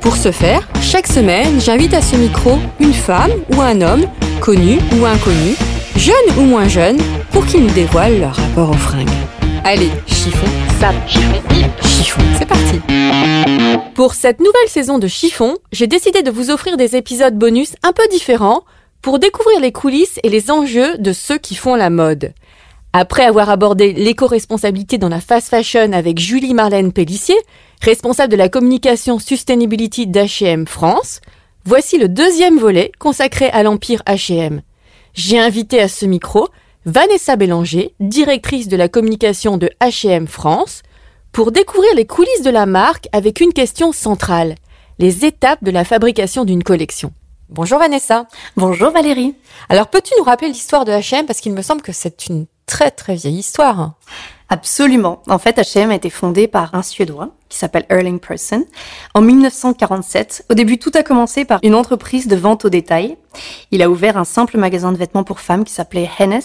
Pour ce faire, chaque semaine, j'invite à ce micro une femme ou un homme, connu ou inconnu, jeune ou moins jeune, pour qu'ils nous dévoilent leur rapport aux fringues. Allez, chiffon, sap, chiffon, chiffon, c'est parti. Pour cette nouvelle saison de Chiffon, j'ai décidé de vous offrir des épisodes bonus un peu différents pour découvrir les coulisses et les enjeux de ceux qui font la mode. Après avoir abordé l'éco-responsabilité dans la fast fashion avec Julie Marlène Pellissier, responsable de la communication Sustainability d'H&M France, voici le deuxième volet consacré à l'empire H&M. J'ai invité à ce micro Vanessa Bélanger, directrice de la communication de H&M France, pour découvrir les coulisses de la marque avec une question centrale, les étapes de la fabrication d'une collection. Bonjour Vanessa. Bonjour Valérie. Alors peux-tu nous rappeler l'histoire de H&M parce qu'il me semble que c'est une très très vieille histoire. Absolument. En fait, H&M a été fondé par un Suédois qui s'appelle Erling Persson en 1947. Au début, tout a commencé par une entreprise de vente au détail. Il a ouvert un simple magasin de vêtements pour femmes qui s'appelait Hennes,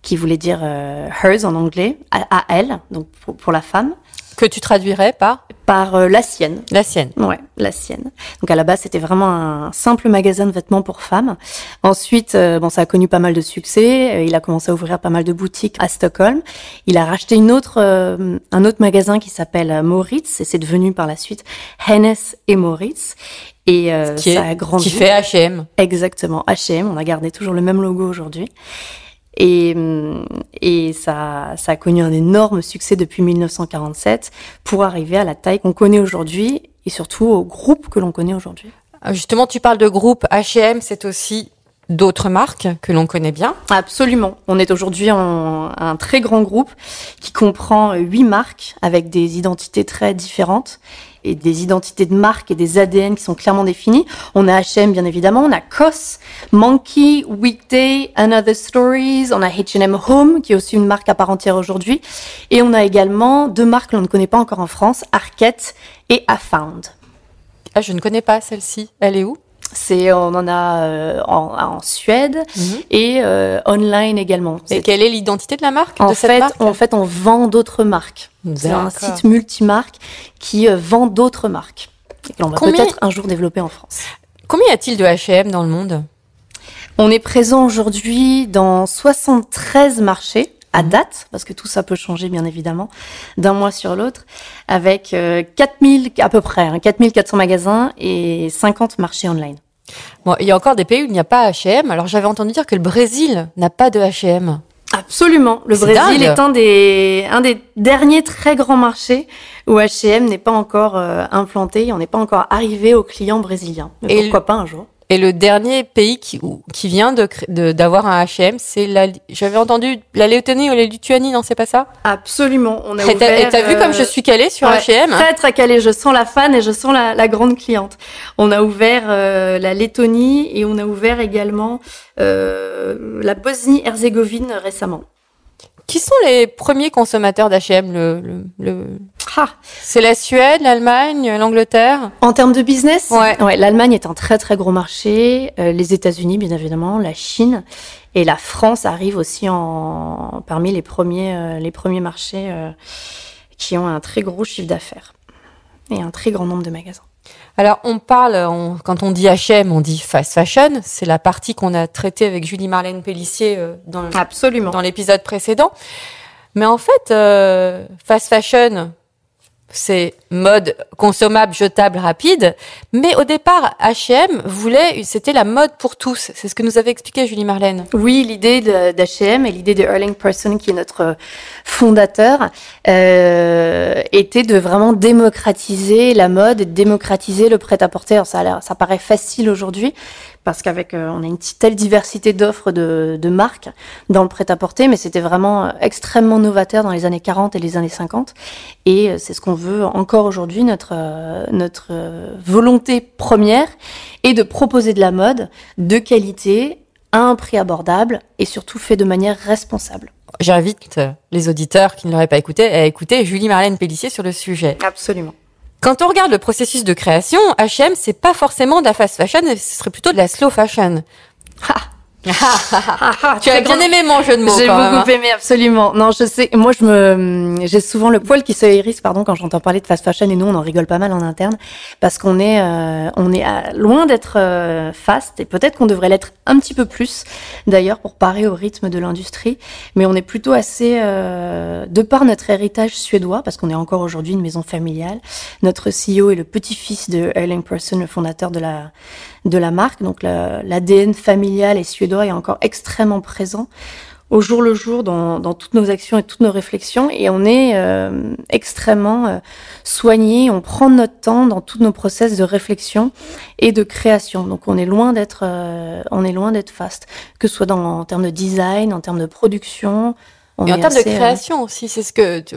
qui voulait dire euh, hers en anglais, à, à elle, donc pour, pour la femme. Que tu traduirais par Par euh, la sienne. La sienne. Ouais, la sienne. Donc à la base, c'était vraiment un simple magasin de vêtements pour femmes. Ensuite, euh, bon, ça a connu pas mal de succès. Euh, Il a commencé à ouvrir pas mal de boutiques à Stockholm. Il a racheté une autre, euh, un autre magasin qui s'appelle Moritz et c'est devenu par la suite Hennes et Moritz. Et ça a grandi. qui fait H&M. Exactement, H&M. On a gardé toujours le même logo aujourd'hui. Et, et ça, ça a connu un énorme succès depuis 1947 pour arriver à la taille qu'on connaît aujourd'hui et surtout au groupe que l'on connaît aujourd'hui. Euh, Justement, tu parles de groupe H&M, c'est aussi d'autres marques que l'on connaît bien. Absolument. On est aujourd'hui un très grand groupe qui comprend huit marques avec des identités très différentes et des identités de marques et des ADN qui sont clairement définis. On a H&M bien évidemment, on a COS, Monkey, Weekday, Another Stories, on a H&M Home qui est aussi une marque à part entière aujourd'hui et on a également deux marques que l'on ne connaît pas encore en France, Arquette et Afound. Ah, je ne connais pas celle-ci. Elle est où? C'est on en a euh, en, en Suède et euh, online également. Et quelle est l'identité de la marque En de cette fait, marque en fait, on vend d'autres marques. C'est un site multimarque qui euh, vend d'autres marques. Et que l'on va Combien- peut-être un jour développer en France. Combien y a-t-il de H&M dans le monde? On est présent aujourd'hui dans 73 marchés à date, parce que tout ça peut changer bien évidemment d'un mois sur l'autre, avec euh, 4000 à peu près, hein, 4400 magasins et 50 marchés online. Bon, il y a encore des pays où il n'y a pas H&M. Alors j'avais entendu dire que le Brésil n'a pas de H&M. Absolument. Le Brésil dingue. est un des, un des derniers très grands marchés où H&M n'est pas encore euh, implanté, on n'est pas encore arrivé aux clients brésiliens. Mais Et pourquoi pas un jour? Et le dernier pays qui, qui vient de cré- de- d'avoir un H&M, c'est la. J'avais entendu la Lettonie ou la Lituanie, non, c'est pas ça? Absolument. On a Et t'as t'as vu euh, comme je suis calée sur ouais, H&M Très très calé. Je sens la fan et je sens la, la grande cliente. On a ouvert euh, la Lettonie et on a ouvert également euh, la Bosnie-Herzégovine récemment. Qui sont les premiers consommateurs d'H&M le, le, le- Ah, C'est la Suède, l'Allemagne, l'Angleterre? En termes de business, Ouais. l'Allemagne est un très très gros marché, euh, les États-Unis bien évidemment, la Chine et la France arrive aussi en parmi les premiers euh, les premiers marchés euh, qui ont un très gros chiffre d'affaires et un très grand nombre de magasins. Alors, on parle, on- quand on dit H&M, on dit fast fashion. C'est la partie qu'on a traitée avec Julie Marlène Pellissier euh, dans, Absolument. dans l'épisode précédent. Mais en fait, euh, fast fashion, c'est mode consommable, jetable, rapide. Mais au départ, H&M voulait, c'était la mode pour tous. C'est ce que nous avait expliqué Julie Marlène. Oui, l'idée d'H&M et l'idée de Erling Person, qui est notre fondateur, euh, était de vraiment démocratiser la mode et démocratiser le prêt-à-porter. Ça, ça paraît facile aujourd'hui, parce qu'avec euh, on a une telle diversité d'offres de, de, marques dans le prêt-à-porter, mais c'était vraiment euh, extrêmement novateur dans les années 40 et les années 50. Et euh, c'est ce qu'on veut encore aujourd'hui, notre, notre volonté première est de proposer de la mode de qualité à un prix abordable et surtout fait de manière responsable. J'invite les auditeurs qui ne l'auraient pas écouté à écouter Julie Marlène Pellissier sur le sujet. Absolument. Quand on regarde le processus de création, H&M, c'est pas forcément de la fast fashion, ce serait plutôt de la slow fashion. Tu as bien aimé mon jeu de mots. J'ai beaucoup hein. aimé, absolument. Non, je sais. Moi, je me, j'ai souvent le poil qui se hérisse, pardon, quand j'entends parler de fast fashion. Et nous, on en rigole pas mal en interne, parce qu'on est, euh, on est loin d'être euh, fast, et peut-être qu'on devrait l'être un petit peu plus, d'ailleurs, pour parer au rythme de l'industrie. Mais on est plutôt assez, euh, de par notre héritage suédois, parce qu'on est encore aujourd'hui une maison familiale. Notre CEO est le petit-fils de Erling Persson, le fondateur de la de la marque. Donc l'ADN familial et suédois est encore extrêmement présent au jour le jour dans, dans, toutes nos actions et toutes nos réflexions et on est euh, extrêmement euh, soigné, on prend notre temps dans tous nos process de réflexion et de création. Donc on est loin d'être euh, on est loin d'être fast, que ce soit dans, en termes de design, en termes de production. On et en termes de création aussi, c'est ce que tu,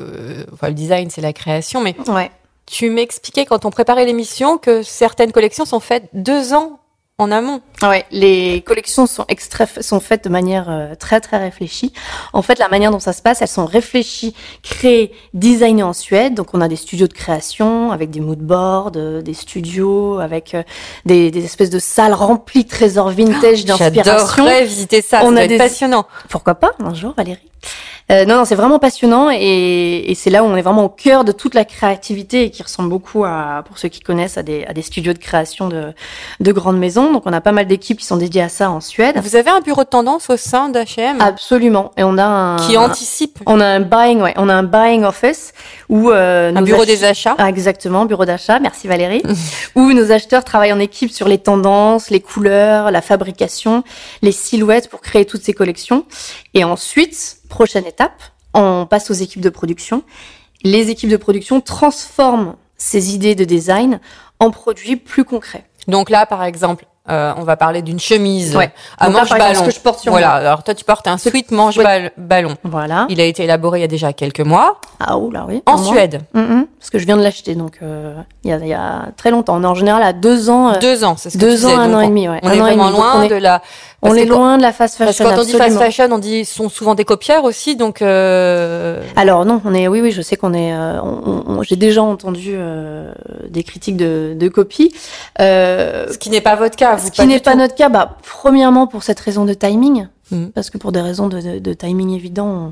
enfin, le design c'est la création, mais ouais. Tu m'expliquais quand on préparait l'émission que certaines collections sont faites deux ans en amont. Ouais, les collections sont extra sont faites de manière euh, très très réfléchie. En fait, la manière dont ça se passe, elles sont réfléchies, créées, designées en Suède. Donc, on a des studios de création avec des mood boards, euh, des studios avec euh, des, des, espèces de salles remplies de trésors vintage oh, d'inspiration. J'adorerais visiter ça. On ça a des... passionnant. Pourquoi pas un jour, Valérie? Euh, non, non, c'est vraiment passionnant et, et c'est là où on est vraiment au cœur de toute la créativité et qui ressemble beaucoup à, pour ceux qui connaissent, à des, à des studios de création de, de grandes maisons. Donc on a pas mal d'équipes qui sont dédiées à ça en Suède. Vous avez un bureau de tendance au sein d'H&M Absolument. Et on a un qui anticipe. On a un buying, ouais, on a un buying office où euh, un bureau des achats. Ah, exactement, bureau d'achat. Merci Valérie. où nos acheteurs travaillent en équipe sur les tendances, les couleurs, la fabrication, les silhouettes pour créer toutes ces collections. Et ensuite, prochaine étape, on passe aux équipes de production. Les équipes de production transforment ces idées de design en produits plus concrets. Donc là, par exemple, euh, on va parler d'une chemise ouais. à manche ballon. que je porte sur voilà. Alors toi, tu portes un sweat manche ballon. Voilà. Il a été élaboré il y a déjà quelques mois. Ah oula, oui. En Suède. Mm -hmm. Parce que je viens de l'acheter, donc euh, il, y a, il, y a, très longtemps. On est en général à deux ans. Euh, deux ans, c'est ce que Deux tu ans, disais, un an et demi, ouais. On un est an vraiment et demi. Loin on est, de la. On est loin de la fast fashion. Parce que quand on dit fast fashion, on dit sont souvent des copières aussi, donc. Euh... Alors non, on est, oui, oui, je sais qu'on est. Euh, on, on, J'ai déjà entendu euh, des critiques de, de copies. Euh, ce qui n'est pas votre cas. Vous ce qui n'est pas notre cas, bah premièrement pour cette raison de timing, Mm. parce que pour des raisons de, de, de timing évident,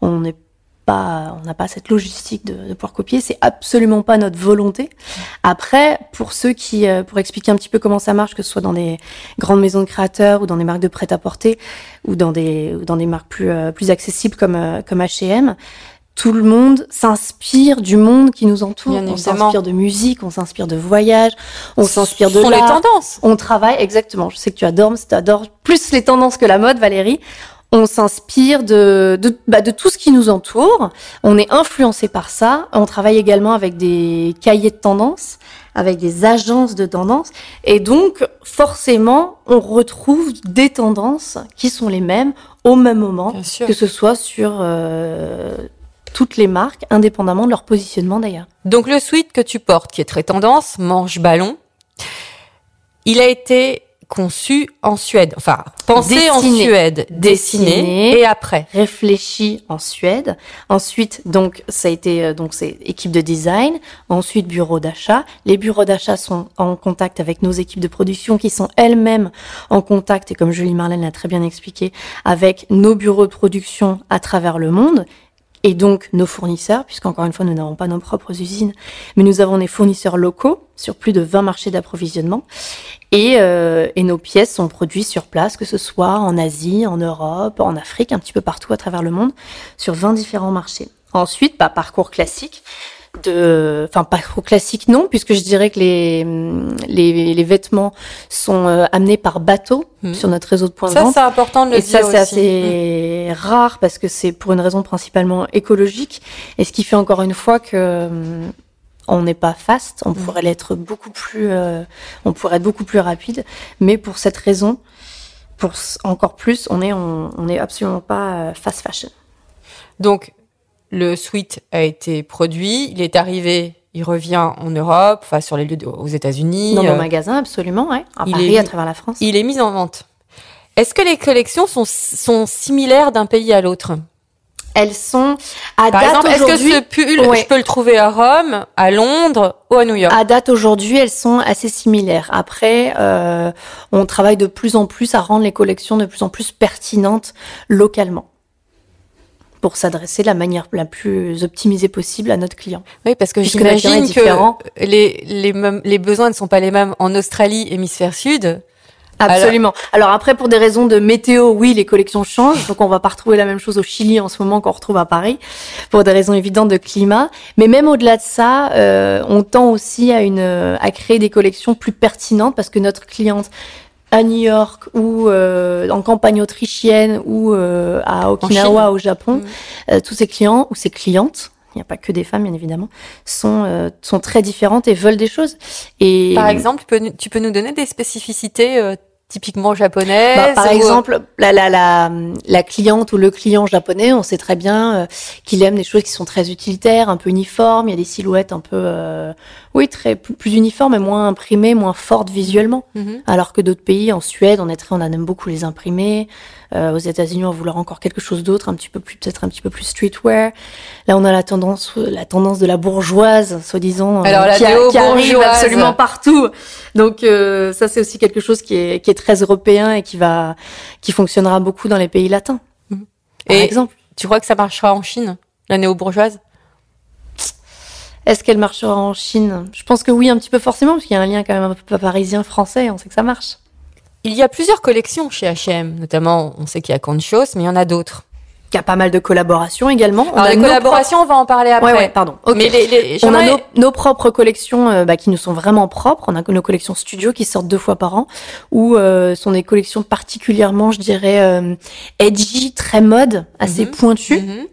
on, on est pas, on n'a pas cette logistique de, de pouvoir copier. C'est absolument pas notre volonté. Après, pour ceux qui, euh, pour expliquer un petit peu comment ça marche, que ce soit dans des grandes maisons de créateurs ou dans des marques de prêt-à-porter ou dans des, ou dans des marques plus, euh, plus accessibles comme, euh, comme H&M, tout le monde s'inspire du monde qui nous entoure. Bien on s'inspire de musique, on s'inspire de voyage, on s'inspire de sont les tendances. On travaille, exactement. Je sais que tu adores, tu adores plus les tendances que la mode, Valérie. On s'inspire de, de, bah, de tout ce qui nous entoure. On est influencé par ça. On travaille également avec des cahiers de tendance, avec des agences de tendance. Et donc, forcément, on retrouve des tendances qui sont les mêmes au même moment, que ce soit sur euh, toutes les marques, indépendamment de leur positionnement d'ailleurs. Donc le sweat que tu portes, qui est très tendance, manche ballon, il a été conçu en Suède, enfin pensé en. Suède, dessiné, Dessiné. et après. réfléchi en Suède. Ensuite, donc, ça a été, euh, donc, c'est équipe de design. Ensuite, bureau d'achat. Les bureaux d'achat sont en contact avec nos équipes de production qui sont elles-mêmes en contact, et comme Julie Marlène l'a très bien expliqué, avec nos bureaux de production à travers le monde. Et donc nos fournisseurs, puisqu'encore une fois, nous n'avons pas nos propres usines, mais nous avons des fournisseurs locaux sur plus de 20 marchés d'approvisionnement. Et, euh, et nos pièces sont produites sur place, que ce soit en Asie, en Europe, en Afrique, un petit peu partout à travers le monde, sur 20 différents marchés. Ensuite, bah, parcours classique. De, enfin pas trop classique non, puisque je dirais que les les, les vêtements sont euh, amenés par bateau Mhm. sur notre réseau de points de Ça, vente. c'est important de le Et dire ça, c'est assez rare parce que c'est pour une raison principalement écologique. Et ce qui fait encore une fois que hum, on n'est pas fast, on pourrait l'être beaucoup plus, euh, on pourrait être beaucoup plus rapide. Mais pour cette raison, pour encore plus, on est, on, on est absolument pas euh, fast fashion. Donc, le sweat a été produit, il est arrivé, il revient en Europe, enfin sur les lieux de- aux États-Unis. Dans nos euh, magasins, absolument, ouais. À il Paris, est- à travers la France. il est mis en vente. Est-ce que les collections sont, sont similaires d'un pays à l'autre? Elles sont à Par date exemple, est-ce que ce pull, Ouais. je peux le trouver à Rome, à Londres ou à New York? À date aujourd'hui, elles sont assez similaires. Après, euh, on travaille de plus en plus à rendre les collections de plus en plus pertinentes localement pour s'adresser de la manière la plus optimisée possible à notre client. Oui, parce que j'imagine que les, les, mêmes- les besoins ne sont pas les mêmes en Australie, hémisphère sud. Absolument. Alors, après, pour des raisons de météo, oui, les collections changent. Donc on va pas retrouver la même chose au Chili en ce moment qu'on retrouve à Paris, pour des raisons évidentes de climat. Mais même au-delà de ça, euh, on tend aussi à une à créer des collections plus pertinentes parce que notre cliente à New York ou euh, en campagne autrichienne ou euh, à Okinawa au Japon, Mhm. euh, tous ces clients ou ces clientes, il n'y a pas que des femmes bien évidemment, sont euh, sont très différentes et veulent des choses. Et Par exemple, tu peux, nous- tu peux nous donner des spécificités euh, typiquement japonaises Bah, par ou, euh, exemple, la, la, la, la cliente ou le client japonais, on sait très bien euh, qu'il aime des choses qui sont très utilitaires, un peu uniformes. Il y a des silhouettes un peu, euh, oui, très plus, plus uniformes et moins imprimées, moins fortes visuellement. Mhm. Alors que d'autres pays, en Suède, on est très, on aime beaucoup les imprimés. Euh, aux États-Unis, on vouloir encore quelque chose d'autre, un petit peu plus, peut-être un petit peu plus streetwear. Là, on a la tendance, la tendance de la bourgeoise, soi-disant, euh, Alors, la qui, a- qui arrive absolument partout. Donc, euh, ça, c'est aussi quelque chose qui est, qui est très européen et qui va, qui fonctionnera beaucoup dans les pays latins. Mhm. Par Et- exemple. Tu crois que ça marchera en Chine, la néo-bourgeoise? Est-ce qu'elle marchera en Chine? Je pense que oui, un petit peu forcément, parce qu'il y a un lien quand même un peu parisien-français, on sait que ça marche. Il y a plusieurs collections chez H&M, notamment, on sait qu'il y a Conchos, mais il y en a d'autres. Y a pas mal de collaborations également. On Alors, a les collaborations, on va en parler après. Ouais, ouais, pardon. Mais les, les- On a nos, nos propres collections euh, bah, qui nous sont vraiment propres. On a nos collections studio qui sortent deux fois par an, ou euh, sont des collections particulièrement, je dirais, euh, edgy, très mode, assez Mhm. pointues, Mhm.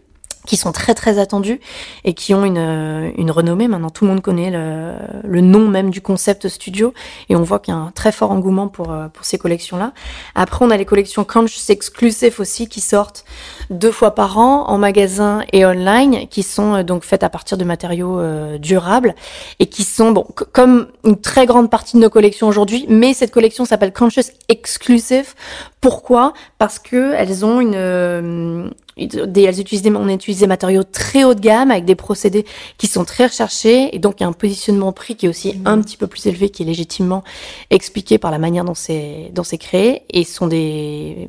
qui sont très très attendues et qui ont une, euh, une renommée. Maintenant, tout le monde connaît le, le nom même du concept studio, et on voit qu'il y a un très fort engouement pour euh, pour ces collections-là. Après, on a les collections Conscious Exclusive aussi qui sortent deux fois par an en magasin et online, qui sont euh, donc faites à partir de matériaux euh, durables et qui sont bon comme une très grande partie de nos collections aujourd'hui. Mais cette collection s'appelle Conscious Exclusive. Pourquoi? Parce que elles ont une euh, des, elles utilisent des, on utilise des matériaux très haut de gamme avec des procédés qui sont très recherchés et donc il y a un positionnement prix qui est aussi un petit peu plus élevé qui est légitimement expliqué par la manière dont c'est dont c'est créé et sont des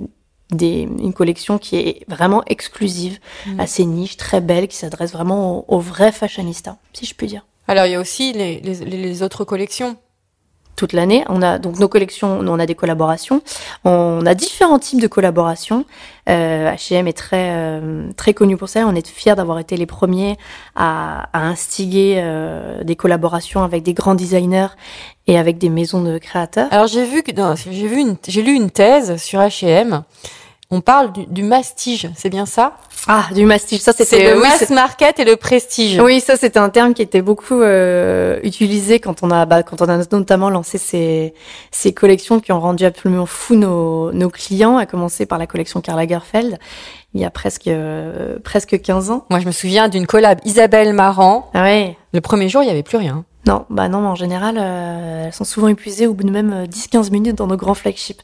des, une collection qui est vraiment exclusive, Mhm. assez niche, très belle, qui s'adresse vraiment aux, aux vrais fashionistas, si je puis dire. Alors, il y a aussi les, les, les autres collections. Toute l'année, on a donc nos collections, on a des collaborations, on a différents types de collaborations. Euh, H&M est très euh, très connu pour ça. On est fiers d'avoir été les premiers à, à instiguer euh, des collaborations avec des grands designers et avec des maisons de créateurs. Alors, j'ai vu que, j'ai vu une, j'ai lu une thèse sur H&M. On parle du, du mastige, c'est bien ça? Ah, du mastige, ça C'est c'était le oui, mass market et le prestige. Oui, ça c'était un terme qui était beaucoup euh, utilisé quand on a bah, quand on a notamment lancé ces ces collections qui ont rendu absolument fou nos nos clients, à commencer par la collection Karl Lagerfeld il y a presque euh, presque 15 ans. Moi, je me souviens d'une collab Isabelle Marant. Ah ouais. Le premier jour, il y avait plus rien. Non, bah non, en général, euh, elles sont souvent épuisées au bout de même euh, 10-15 minutes dans nos grands flagships.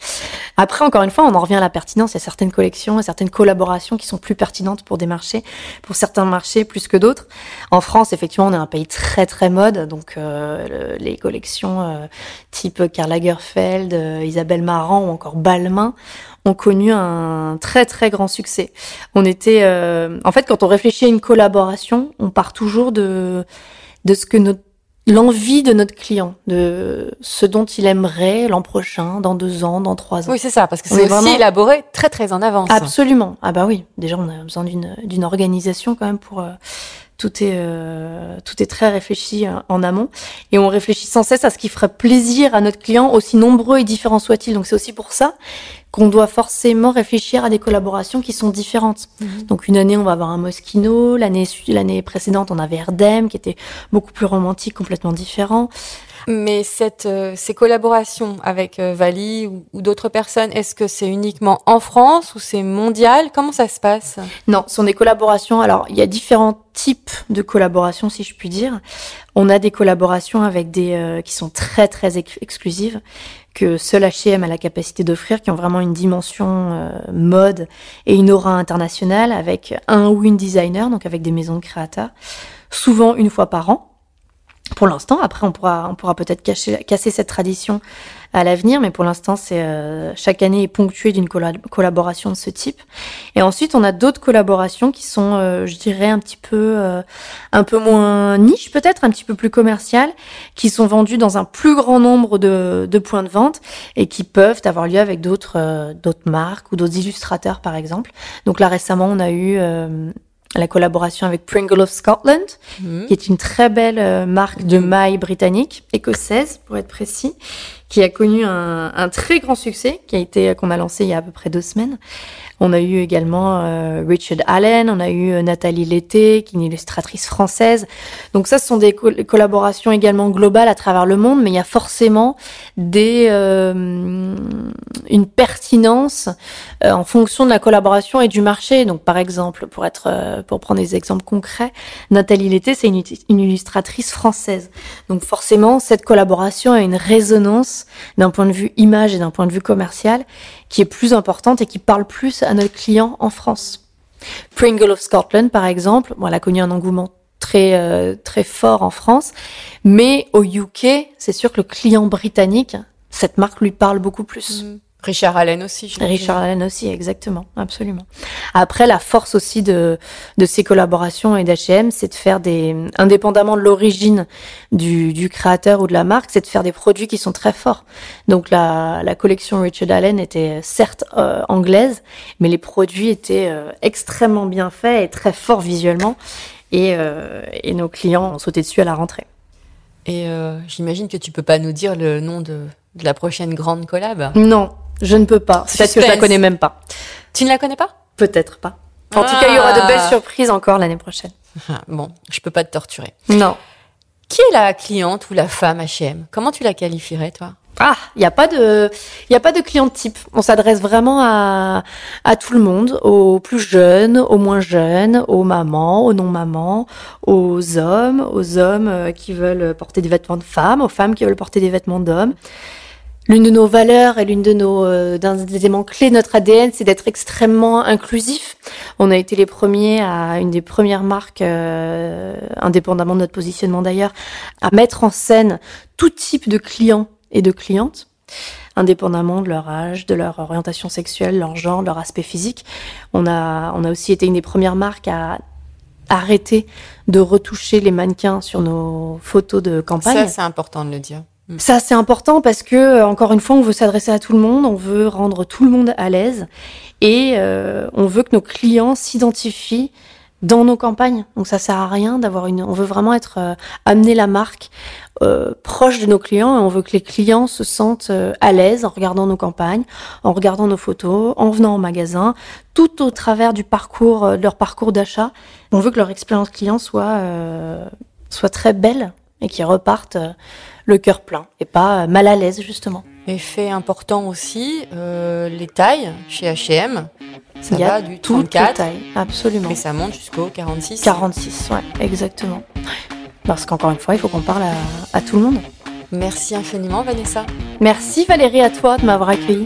Après, encore une fois, on en revient à la pertinence. Il y a certaines collections et certaines collaborations qui sont plus pertinentes pour des marchés, pour certains marchés plus que d'autres. En France, effectivement, on est un pays très très mode, donc euh, le- les collections euh, type Karl Lagerfeld, euh, Isabelle Marant ou encore Balmain ont connu un très très grand succès. On était, euh, en fait, quand on réfléchit à une collaboration, on part toujours de de ce que notre l'envie de notre client, de ce dont il aimerait l'an prochain, dans deux ans, dans trois ans. Oui, c'est ça, parce que c'est est aussi vraiment- élaboré très très en avance. Absolument. Ah bah oui. Déjà, on a besoin d'une d'une organisation quand même pour euh, Tout est, euh, tout est très réfléchi euh, en amont. Et on réfléchit sans cesse à ce qui ferait plaisir à notre client, aussi nombreux et différents soient-ils. Donc c'est aussi pour ça qu'on doit forcément réfléchir à des collaborations qui sont différentes. Mhm. Donc une année, on va avoir un Moschino, l'année l'année précédente, on avait Erdem, qui était beaucoup plus romantique, complètement différent. Mais cette, euh, ces collaborations avec euh, Vali ou, d'autres personnes, est-ce que c'est uniquement en France ou c'est mondial? Comment ça se passe? Non, ce sont des collaborations. Alors, il y a différents types de collaborations, si je puis dire. On a des collaborations avec des euh, qui sont très très ex- exclusives que seul H&M a la capacité d'offrir, qui ont vraiment une dimension euh, mode et une aura internationale avec un ou une designer, donc avec des maisons de créateurs, souvent une fois par an. Pour l'instant, après on pourra on pourra peut-être casser cette tradition à l'avenir, mais pour l'instant c'est euh, chaque année est ponctuée d'une colla- collaboration de ce type. Et ensuite, on a d'autres collaborations qui sont, euh, je dirais, un petit peu, euh, un peu moins niche peut-être, un petit peu plus commerciales, qui sont vendues dans un plus grand nombre de, de points de vente et qui peuvent avoir lieu avec d'autres, euh, d'autres marques ou d'autres illustrateurs, par exemple. Donc là, récemment, on a eu euh, la collaboration avec Pringle of Scotland, Mhm. qui est une très belle euh, marque de maille britannique, écossaise pour être précis, qui a connu un, un très grand succès, qui a été qu'on a lancé il y a à peu près deux semaines. On a eu également euh, Richard Allen, on a eu euh, Nathalie Lété, qui est une illustratrice française. Donc ça, ce sont des col- collaborations également globales à travers le monde, mais il y a forcément des euh, une pertinence euh, en fonction de la collaboration et du marché. Donc par exemple, pour être euh, pour prendre des exemples concrets, Nathalie Lété, c'est une, une illustratrice française. Donc forcément, cette collaboration a une résonance d'un point de vue image et d'un point de vue commercial qui est plus importante et qui parle plus à notre client en France. Pringle of Scotland, par exemple, bon, elle a connu un engouement très euh, très fort en France, mais au UK, c'est sûr que le client britannique, cette marque lui parle beaucoup plus. Mhm. Richard Allen aussi. j'imagine. Richard Allen aussi, exactement, absolument. Après, la force aussi de, de ces collaborations et d'H&M, c'est de faire des, indépendamment de l'origine du, du créateur ou de la marque, c'est de faire des produits qui sont très forts. Donc la, la collection Richard Allen était certes euh, anglaise, mais les produits étaient euh, extrêmement bien faits et très forts visuellement. Et, euh, et nos clients ont sauté dessus à la rentrée. Et euh, j'imagine que tu peux pas nous dire le nom de, de la prochaine grande collab? Non, je ne peux pas. Peut-être que je la connais même pas. Tu ne la connais pas? Peut-être pas. En tout cas, il y aura de Ah. belles surprises encore l'année prochaine. Ah, Bon, je peux pas te torturer. Non. Qui est la cliente ou la femme H&M Comment tu la qualifierais, toi? Ah, il n'y a pas de, il y a pas de client type. On s'adresse vraiment à, à tout le monde, aux plus jeunes, aux moins jeunes, aux mamans, aux non-mamans, aux hommes, aux hommes euh, qui veulent porter des vêtements de femmes, aux femmes qui veulent porter des vêtements d'hommes. L'une de nos valeurs et l'une de nos euh, des éléments clés de notre ADN, c'est d'être extrêmement inclusif. On a été les premiers à une des premières marques, euh, indépendamment de notre positionnement d'ailleurs, à mettre en scène tout type de clients et de clientes, indépendamment de leur âge, de leur orientation sexuelle, leur genre, leur aspect physique. On a, on a aussi été une des premières marques à arrêter de retoucher les mannequins sur nos photos de campagne. Ça, c'est important de le dire. Ça, c'est important parce que, euh, encore une fois, on veut s'adresser à tout le monde, on veut rendre tout le monde à l'aise et euh, on veut que nos clients s'identifient dans nos campagnes. Donc ça sert à rien d'avoir une. On veut vraiment être euh, amener la marque euh, proche de nos clients et on veut que les clients se sentent euh, à l'aise en regardant nos campagnes, en regardant nos photos, en venant au magasin, tout au travers du parcours, euh, de leur parcours d'achat. On veut que leur expérience client soit soit très belle et qu'ils repartent le cœur plein et pas euh, mal à l'aise justement. Et fait important aussi, euh, les tailles chez H&M. Ça Il y a va du toutes les 34, tailles, absolument. mais ça monte jusqu'au 46. 46, ouais, exactement. Parce qu'encore une fois, il faut qu'on parle à, à tout le monde. Merci infiniment, Vanessa. Merci Valérie à toi de m'avoir accueillie.